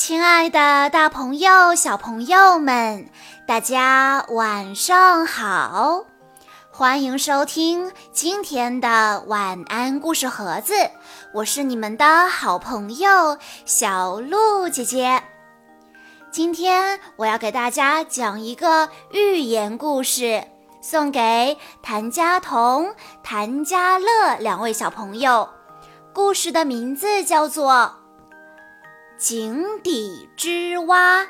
亲爱的，大朋友、小朋友们，大家晚上好！欢迎收听今天的晚安故事盒子，我是你们的好朋友小鹿姐姐。今天我要给大家讲一个寓言故事，送给谭佳彤、谭佳乐两位小朋友。故事的名字叫做。井底之蛙，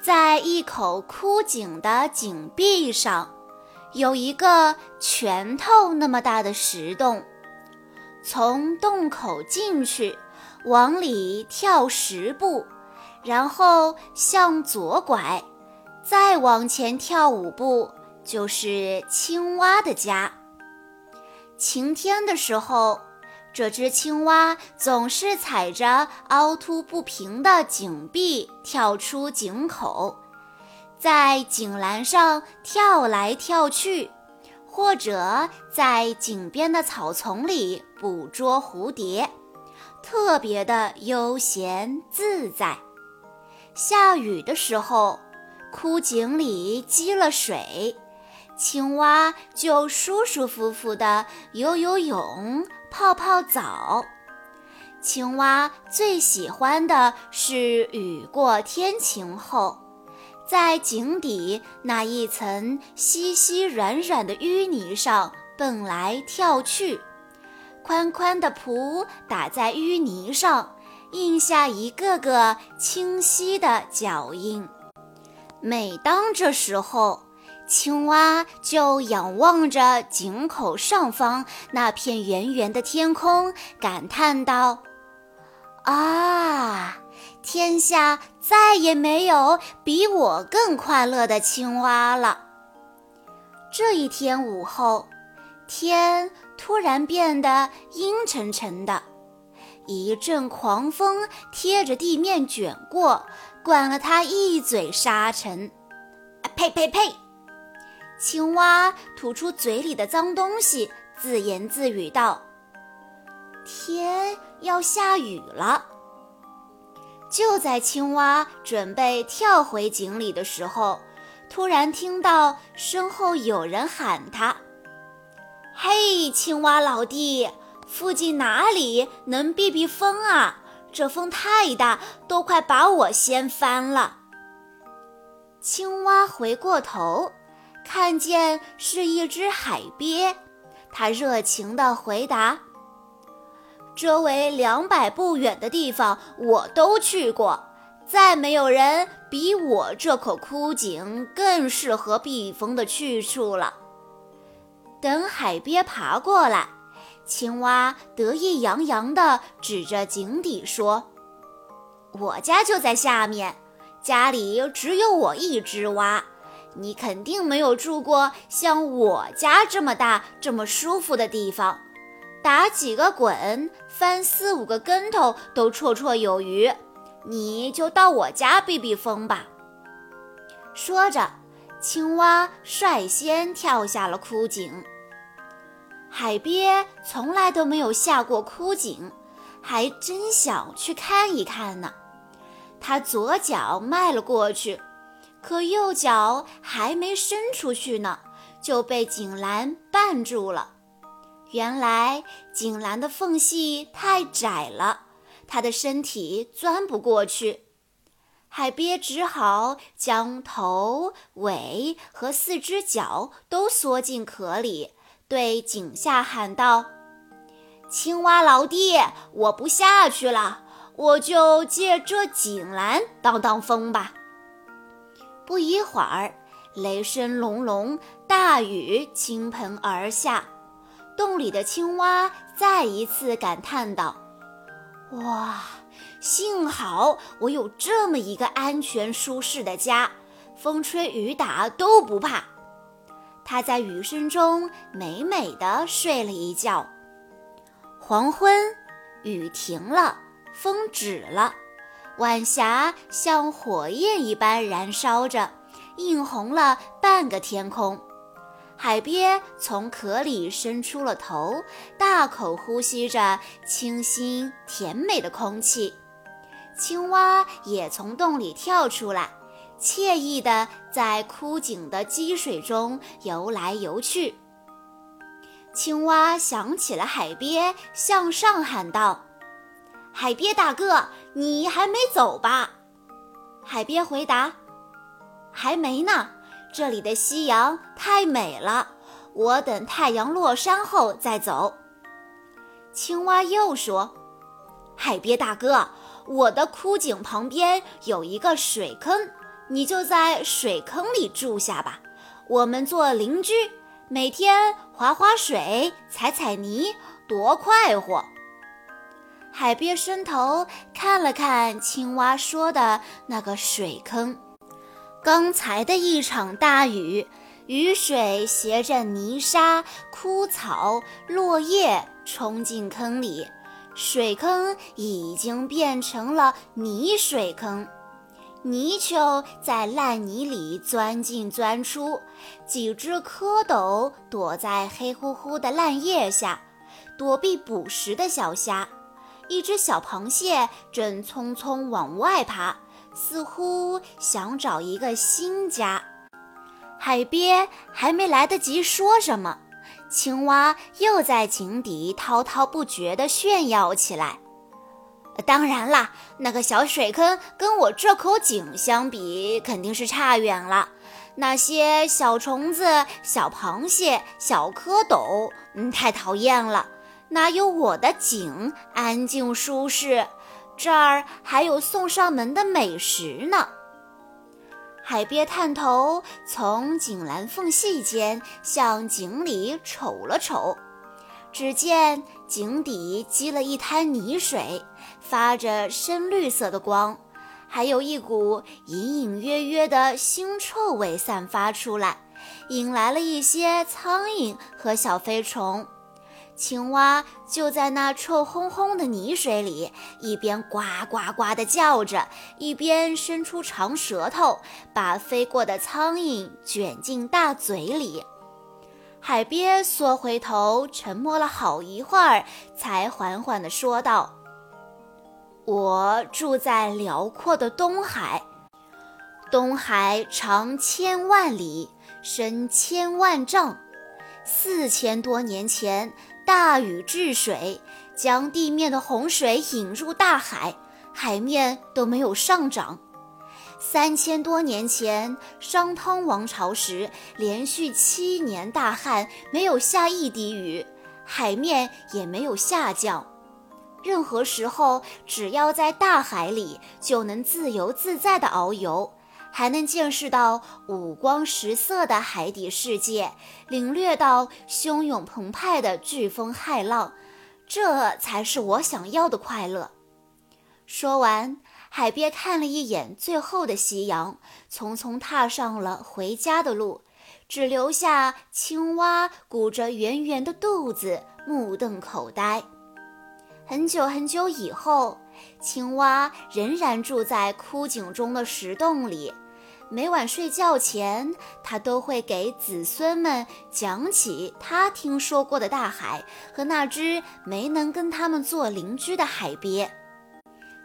在一口枯井的井壁上，有一个拳头那么大的石洞。从洞口进去，往里跳十步，然后向左拐，再往前跳五步，就是青蛙的家。晴天的时候。这只青蛙总是踩着凹凸不平的井壁跳出井口，在井栏上跳来跳去，或者在井边的草丛里捕捉蝴蝶，特别的悠闲自在。下雨的时候，枯井里积了水，青蛙就舒舒服服地游游泳。泡泡澡，青蛙最喜欢的是雨过天晴后，在井底那一层稀稀软软的淤泥上蹦来跳去，宽宽的蹼打在淤泥上，印下一个个清晰的脚印。每当这时候，青蛙就仰望着井口上方那片圆圆的天空，感叹道：“啊，天下再也没有比我更快乐的青蛙了。”这一天午后，天突然变得阴沉沉的，一阵狂风贴着地面卷过，灌了他一嘴沙尘。呸呸呸！青蛙吐出嘴里的脏东西，自言自语道：“天要下雨了。”就在青蛙准备跳回井里的时候，突然听到身后有人喊他：“嘿，青蛙老弟，附近哪里能避避风啊？这风太大，都快把我掀翻了。”青蛙回过头。看见是一只海鳖，它热情地回答：“周围两百步远的地方我都去过，再没有人比我这口枯井更适合避风的去处了。”等海鳖爬过来，青蛙得意洋洋地指着井底说：“我家就在下面，家里只有我一只蛙。”你肯定没有住过像我家这么大、这么舒服的地方，打几个滚、翻四五个跟头都绰绰有余。你就到我家避避风吧。说着，青蛙率先跳下了枯井。海鳖从来都没有下过枯井，还真想去看一看呢。他左脚迈了过去。可右脚还没伸出去呢，就被井栏绊住了。原来井栏的缝隙太窄了，他的身体钻不过去。海鳖只好将头、尾和四只脚都缩进壳里，对井下喊道：“青蛙老弟，我不下去了，我就借这井栏挡挡风吧。”不一会儿，雷声隆隆，大雨倾盆而下。洞里的青蛙再一次感叹道：“哇，幸好我有这么一个安全舒适的家，风吹雨打都不怕。”它在雨声中美美的睡了一觉。黄昏，雨停了，风止了。晚霞像火焰一般燃烧着，映红了半个天空。海鳖从壳里伸出了头，大口呼吸着清新甜美的空气。青蛙也从洞里跳出来，惬意地在枯井的积水中游来游去。青蛙想起了海鳖，向上喊道：“海鳖大哥，你还没走吧？”海鳖回答：“还没呢。”这里的夕阳太美了，我等太阳落山后再走。青蛙又说：“海鳖大哥，我的枯井旁边有一个水坑，你就在水坑里住下吧，我们做邻居，每天划划水、踩踩泥，多快活。”海鳖伸头看了看青蛙说的那个水坑。刚才的一场大雨，雨水携着泥沙、枯草、落叶冲进坑里，水坑已经变成了泥水坑。泥鳅在烂泥里钻进钻出，几只蝌蚪躲在黑乎乎的烂叶下，躲避捕食的小虾。一只小螃蟹正匆匆往外爬。似乎想找一个新家，海鳖还没来得及说什么，青蛙又在井底滔滔不绝地炫耀起来。当然啦，那个小水坑跟我这口井相比，肯定是差远了。那些小虫子、小螃蟹、小蝌蚪，嗯，太讨厌了，哪有我的井安静舒适？这儿还有送上门的美食呢。海鳖探头从井栏缝隙间向井里瞅了瞅，只见井底积了一滩泥水，发着深绿色的光，还有一股隐隐约约的腥臭味散发出来，引来了一些苍蝇和小飞虫。青蛙就在那臭烘烘的泥水里，一边呱呱呱地叫着，一边伸出长舌头，把飞过的苍蝇卷进大嘴里。海鳖缩回头，沉默了好一会儿，才缓缓地说道：“我住在辽阔的东海，东海长千万里，深千万丈，四千多年前。”大禹治水，将地面的洪水引入大海，海面都没有上涨。三千多年前，商汤王朝时，连续七年大旱，没有下一滴雨，海面也没有下降。任何时候，只要在大海里，就能自由自在地遨游。还能见识到五光十色的海底世界，领略到汹涌澎湃的飓风骇浪，这才是我想要的快乐。说完，海鳖看了一眼最后的夕阳，匆匆踏上了回家的路，只留下青蛙鼓着圆圆的肚子，目瞪口呆。很久很久以后，青蛙仍然住在枯井中的石洞里。每晚睡觉前，他都会给子孙们讲起他听说过的大海和那只没能跟他们做邻居的海鳖。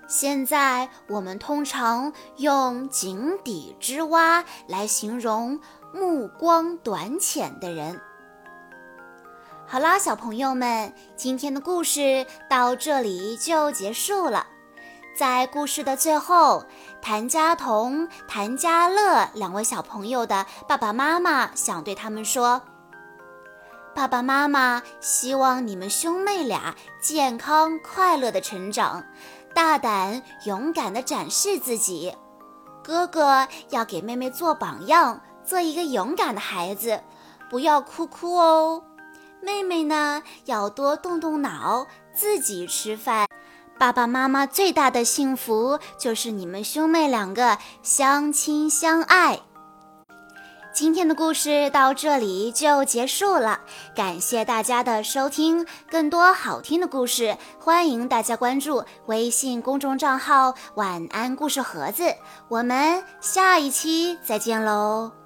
现在我们通常用“井底之蛙”来形容目光短浅的人。好啦，小朋友们，今天的故事到这里就结束了。在故事的最后，谭家彤、谭家乐两位小朋友的爸爸妈妈想对他们说：“爸爸妈妈希望你们兄妹俩健康快乐的成长，大胆勇敢的展示自己。哥哥要给妹妹做榜样，做一个勇敢的孩子，不要哭哭哦。妹妹呢，要多动动脑，自己吃饭。”爸爸妈妈最大的幸福就是你们兄妹两个相亲相爱。今天的故事到这里就结束了，感谢大家的收听。更多好听的故事，欢迎大家关注微信公众账号“晚安故事盒子”。我们下一期再见喽！